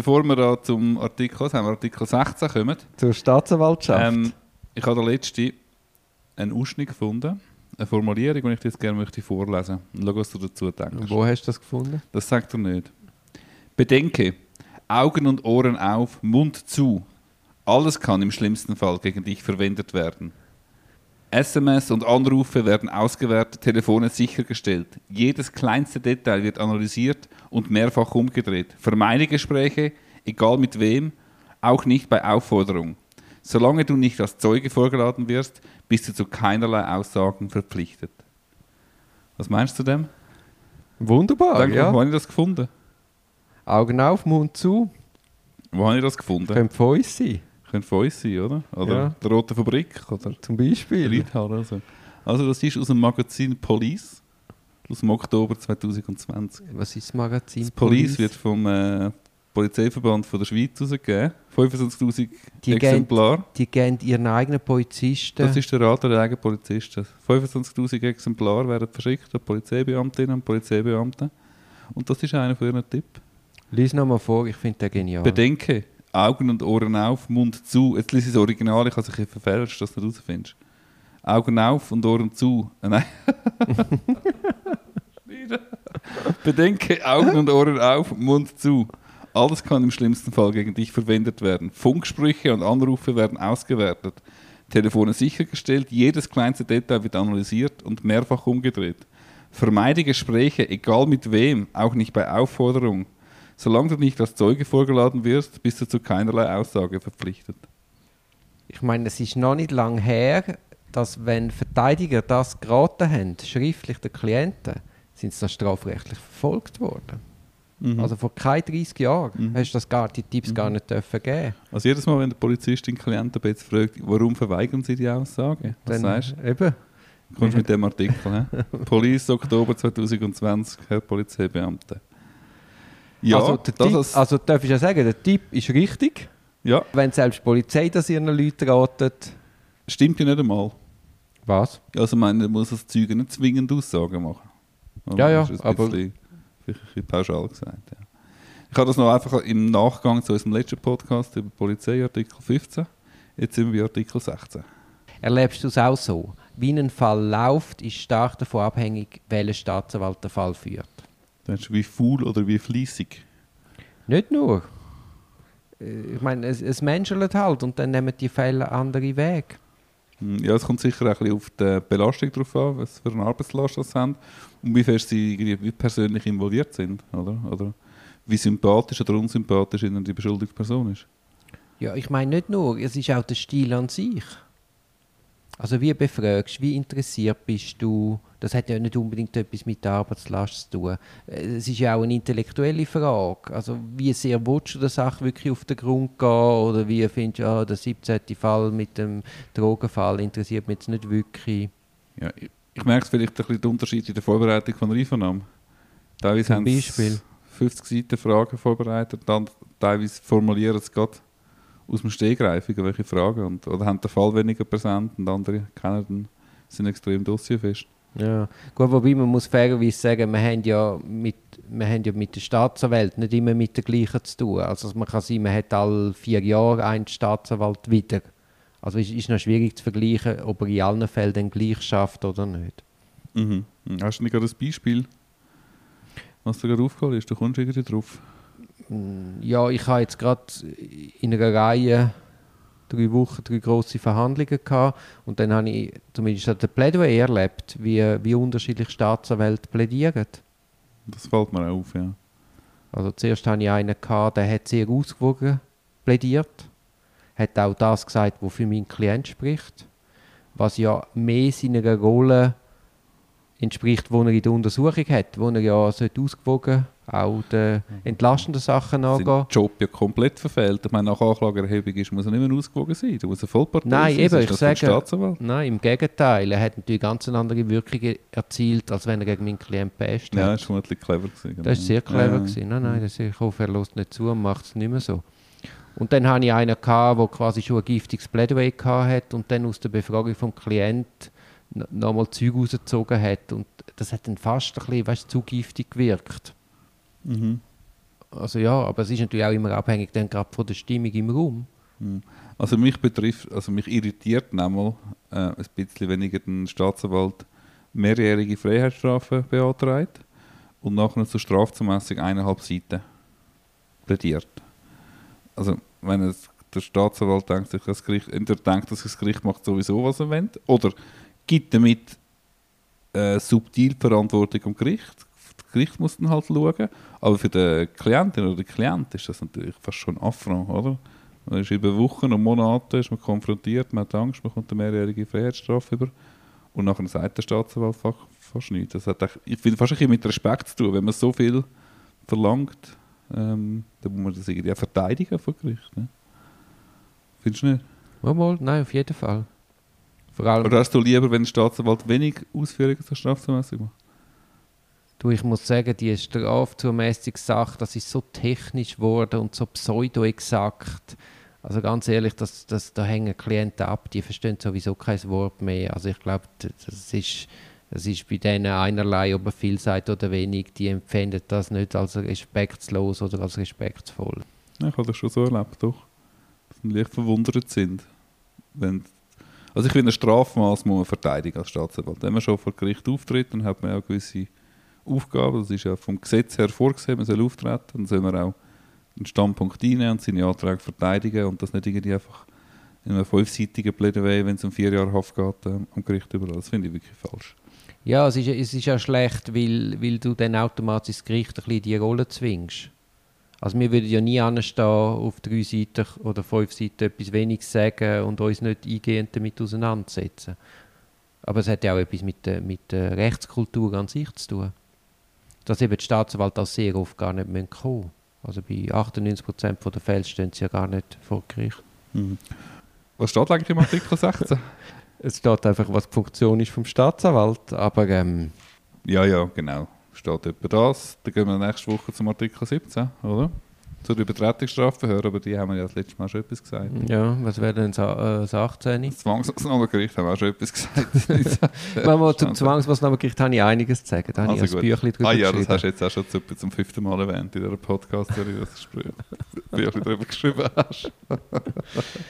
bevor wir da zum Artikel, haben wir, Artikel 16 kommen, Zur Staatsanwaltschaft. ähm, ich habe da letzte einen Ausschnitt gefunden, eine Formulierung, die ich dir jetzt gerne möchte vorlesen möchte. Schau, was du dazu denkst. Wo hast du das gefunden? Das sagt er nicht. Bedenke, Augen und Ohren auf, Mund zu. Alles kann im schlimmsten Fall gegen dich verwendet werden. SMS und Anrufe werden ausgewertet, Telefone sichergestellt. Jedes kleinste Detail wird analysiert und mehrfach umgedreht. Vermeide Gespräche, egal mit wem, auch nicht bei Aufforderung. Solange du nicht als Zeuge vorgeladen wirst, bist du zu keinerlei Aussagen verpflichtet. Was meinst du dem? Wunderbar, Danke, ja. Wo habe ich das gefunden? Augen auf, Mund zu. Wo habe ich das gefunden? Könnte von uns sein, Könnte von uns sein, oder? Oder Ja. der Rote Fabrik, oder? zum Beispiel. Reithaar, also. Also das ist aus dem Magazin Police, aus dem Oktober 2020. Was ist das Magazin? Das Police wird vom äh, Polizeiverband von der Schweiz ausgegeben. 25'000 Die Exemplare. Die geben ihren eigenen Polizisten. Das ist der Rat der eigenen Polizisten. 25'000 Exemplare werden verschickt an Polizeibeamtinnen und Polizeibeamte. Und das ist einer von ihren Tipps. Lies nochmal vor, ich finde den genial. Bedenke, Augen und Ohren auf, Mund zu. Jetzt lese ich das Original, ich habe es verfälscht, dass du das herausfindest. Augen auf und Ohren zu. Äh, nein. Bedenke, Augen und Ohren auf, Mund zu. Alles kann im schlimmsten Fall gegen dich verwendet werden. Funksprüche und Anrufe werden ausgewertet. Telefone sichergestellt, jedes kleinste Detail wird analysiert und mehrfach umgedreht. Vermeide Gespräche, egal mit wem, auch nicht bei Aufforderung. Solange du nicht als Zeuge vorgeladen wirst, bist du zu keinerlei Aussage verpflichtet. Ich meine, es ist noch nicht lange her, dass wenn Verteidiger das geraten haben, schriftlich den Klienten, sind sie dann strafrechtlich verfolgt worden. Mhm. Also vor keinen 30 Jahren hast du das gar, die Tipps gar nicht dürfen geben. Also jedes Mal, wenn der Polizist den Klienten jetzt fragt, warum verweigern sie die Aussage? Was Dann- sagst du? Eben. Kommst mit dem Artikel, hä? Police Oktober 2020, Herr Polizeibeamte. Ja, also, der das Tipp, als- also darf ich ja sagen, der Tipp ist richtig. ja, Wenn selbst die Polizei das ihren Leuten ratet. stimmt ja nicht einmal. Was? Also ich meine, man muss als Zeuge nicht zwingend Aussagen machen. Ja, ja, Das ist ein aber- bisschen, vielleicht ein bisschen pauschal gesagt, ja. Ich habe das noch einfach im Nachgang zu unserem letzten Podcast über Polizei, Artikel 15. Jetzt sind wir bei Artikel 16. Erlebst du es auch so? Wie ein Fall läuft, ist stark davon abhängig, welcher Staatsanwalt den Fall führt. Denkst du, wie faul oder wie fließig? Nicht nur. Äh, Ich meine, es, es menschelt halt und dann nehmen die Fälle andere Wege. Hm, Ja, es kommt sicher auch ein bisschen auf die Belastung drauf an, was für eine Arbeitslast das haben und wie fest sie wie persönlich involviert sind, oder? Oder wie sympathisch oder unsympathisch ihnen die beschuldigte Person ist. Ja, ich meine nicht nur, es ist auch der Stil an sich. Also wie befragst, wie interessiert bist du? Das hat ja nicht unbedingt etwas mit der Arbeitslast zu tun. Es ist ja auch eine intellektuelle Frage. Also wie sehr willst du der Sache wirklich auf den Grund gehen? Oder wie findest du, ah, der 17. Fall mit dem Drogenfall interessiert mich jetzt nicht wirklich? Ja, ich, ich merke vielleicht ein bisschen den Unterschied in der Vorbereitung von Einvernahme. Teilweise Zum haben Beispiel? 50 Seiten Fragen vorbereitet, dann teilweise formulieren sie gerade aus dem Stegreif irgendwelche Fragen und, oder haben den Fall weniger präsent und andere kennen den, sind extrem dossierfest. Ja, gut, wobei man muss fairerweise sagen, wir haben ja mit, wir haben ja mit der Staatsanwalt nicht immer mit der gleichen zu tun. Also man kann sagen, man hat alle vier Jahre einen Staatsanwalt wieder. Also es ist noch schwierig zu vergleichen, ob er in allen Fällen dann gleich schafft oder nicht. Mhm. Mhm. Hast du nicht gerade ein Beispiel, was dir gerade aufgefallen ist? Du kommst irgendwie drauf. Ja, ich habe jetzt gerade in einer Reihe drei Wochen drei grosse Verhandlungen gehabt und dann habe ich zumindest an der Plädoyer erlebt, wie, wie unterschiedlich Staatsanwälte plädieren. Das fällt mir auch auf, ja. Also zuerst hatte ich einen, gehabt, der hat sehr ausgewogen plädiert, hat auch das gesagt, was für meinen Klient spricht, was ja mehr seiner Rolle entspricht, die er in der Untersuchung hat, wo er ja sollte ausgewogen auch den entlastenden Sachen Sein angehen. Job ja komplett verfehlt. Ich meine, nach Anklageerhebung ist, muss er nicht mehr ausgewogen sein. Du musst eine Vollpartei Nein, sein, eben, ich sage-. Nein, im Gegenteil. Er hat natürlich ganz eine andere Wirkung erzielt, als wenn er gegen meinen Klient best Ja, das war vermutlich clever. Gewesen, Das war sehr clever. Ja. Gewesen. Nein, nein, das, ich hoffe, er lässt nicht zu und macht es nicht mehr so. Und dann hatte ich einen, gehabt, der quasi schon ein giftiges Plädoyer hat und dann aus der Befragung vom Klient n- nochmal Zeug rausgezogen hat. Und das hat dann fast ein bisschen weißt, zu giftig gewirkt. Mhm. Also ja, aber es ist natürlich auch immer abhängig dann gerade von der Stimmung im Raum. Hm. Also mich betrifft, also mich irritiert nämlich äh, ein bisschen, wenn ein Staatsanwalt mehrjährige Freiheitsstrafe beantragt und nachher zur Strafzumessung eineinhalb Seiten plädiert. Also wenn es, der Staatsanwalt denkt, sich das Gericht, entweder denkt, dass das Gericht macht sowieso, was er will, oder gibt damit äh, subtil Verantwortung am Gericht. Das Gericht muss dann halt schauen. Aber für den Klientin oder den Klient ist das natürlich fast schon Affront, oder? Man ist über Wochen und Monate ist man konfrontiert, man hat Angst, man kommt eine mehrjährige Freiheitsstrafe über und nachher sagt der Staatsanwalt fast, fast nichts. Das hat, ich finde, fast ein bisschen mit Respekt zu tun. Wenn man so viel verlangt, ähm, dann muss man das irgendwie auch verteidigen vor Gericht. Ne? Findest du nicht? Mal, mal, nein, auf jeden Fall. Allem, Oder hast du lieber, wenn der Staatsanwalt wenig Ausführungen zur Strafzumessung macht? du, ich muss sagen, die Strafzumessungssache, das ist so technisch geworden und so pseudo-exakt. Also ganz ehrlich, das, das, da hängen Klienten ab, die verstehen sowieso kein Wort mehr. Also ich glaube, das ist, das ist bei denen einerlei, ob er viel sagt oder wenig, die empfinden das nicht als respektlos oder als respektvoll. Ja, ich habe das schon so erlebt, doch. Dass sie leicht verwundert sind. Wenn, also ich finde, ein Strafmaß muss man verteidigen als Staatsanwalt. Wenn man schon vor Gericht auftritt, dann hat man ja gewisse Aufgaben. Das ist ja vom Gesetz her vorgesehen, man soll auftreten. Dann soll man auch einen Standpunkt einnehmen und seine Anträge verteidigen und das nicht irgendwie einfach in einem fünfseitigen Plädoyer, wenn es um vier Jahre Haft geht, äh, am Gericht überall. Das finde ich wirklich falsch. Ja, es ist, es ist schlecht, weil, weil du dann automatisch das Gericht ein bisschen in die Rolle zwingst. Also wir würden ja nie anstehen, auf drei Seiten oder fünf Seiten etwas wenig sagen und uns nicht eingehend damit auseinandersetzen. Aber es hat ja auch etwas mit der, mit der Rechtskultur an sich zu tun. Dass eben die Staatsanwälte auch sehr oft gar nicht mehr kommen. Also bei 98% der Fälle stehen sie ja gar nicht vor Gericht. Mhm. Was steht eigentlich im Artikel 16? Es steht einfach, was die Funktion ist vom Staatsanwalt, aber ähm, ja, ja, genau. Steht etwa das. Dann gehen wir nächste Woche zum Artikel 17, oder? Zu der Übertretungsstrafe hören, aber die haben wir ja das letzte Mal schon etwas gesagt. ja, was wäre denn äh, das 18? Das Zwangsmaßnahmegericht haben wir auch schon etwas gesagt. Mal zum Zwangsmaßnahmengericht habe ich einiges zu sagen. Da habe ich Also ein gut. Büchlein drüber Ah ja, das hast du jetzt auch schon zu, zum fünften Mal erwähnt in dieser Podcast-Serie, dass du ein Büchlein darüber geschrieben hast.